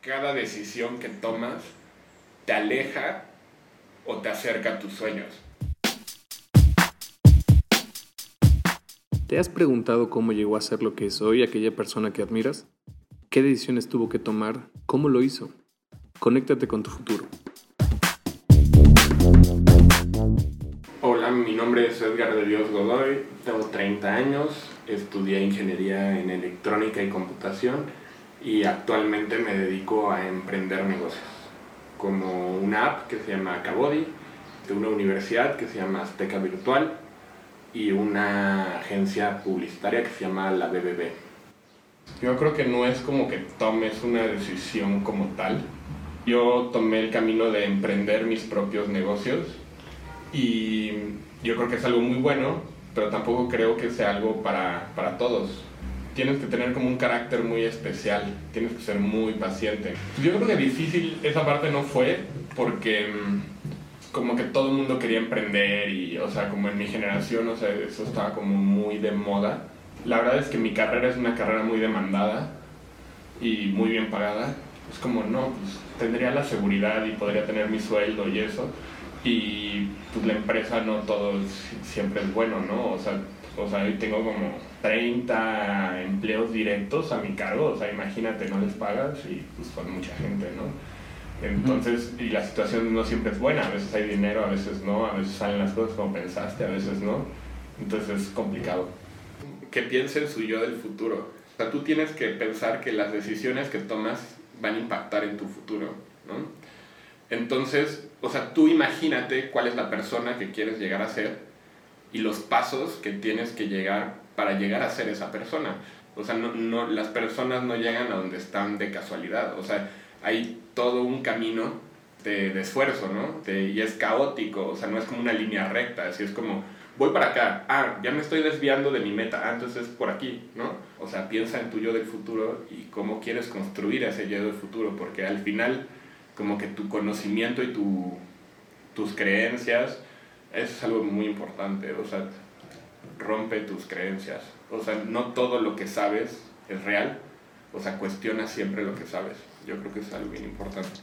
cada decisión que tomas te aleja o te acerca a tus sueños. ¿Te has preguntado cómo llegó a ser lo que es hoy aquella persona que admiras? ¿Qué decisiones tuvo que tomar? ¿Cómo lo hizo? Conéctate con tu futuro. Hola, mi nombre es Edgar de Dios Godoy, tengo 30 años, estudié ingeniería en electrónica y computación y actualmente me dedico a emprender negocios, como una app que se llama Cabody, de una universidad que se llama Azteca Virtual y una agencia publicitaria que se llama la BBB. Yo creo que no es como que tomes una decisión como tal. Yo tomé el camino de emprender mis propios negocios y yo creo que es algo muy bueno, pero tampoco creo que sea algo para, para todos. Tienes que tener como un carácter muy especial, tienes que ser muy paciente. Yo creo que difícil esa parte no fue porque mm, como que todo el mundo quería emprender y, o sea, como en mi generación, o sea, eso estaba como muy de moda. La verdad es que mi carrera es una carrera muy demandada y muy bien pagada. Es como, no, pues tendría la seguridad y podría tener mi sueldo y eso y pues la empresa no todo siempre es bueno, ¿no? O sea, o sea, hoy tengo como 30 empleos directos a mi cargo, o sea, imagínate, no les pagas y pues con mucha gente, ¿no? Entonces, y la situación no siempre es buena, a veces hay dinero, a veces no, a veces salen las cosas como pensaste, a veces no, entonces es complicado. Que piense en su yo del futuro. O sea, tú tienes que pensar que las decisiones que tomas van a impactar en tu futuro, ¿no? Entonces, o sea, tú imagínate cuál es la persona que quieres llegar a ser y los pasos que tienes que llegar para llegar a ser esa persona. O sea, no, no, las personas no llegan a donde están de casualidad. O sea, hay todo un camino de, de esfuerzo, ¿no? y es caótico, o sea, no es como una línea recta, así es como, voy para acá, ah, ya me estoy desviando de mi meta, ah, entonces es por aquí, ¿no? O sea, piensa en tu yo del futuro y cómo quieres construir ese yo del futuro, porque al final como que tu conocimiento y tu, tus creencias, eso es algo muy importante, o sea, rompe tus creencias, o sea, no todo lo que sabes es real, o sea, cuestiona siempre lo que sabes, yo creo que es algo bien importante.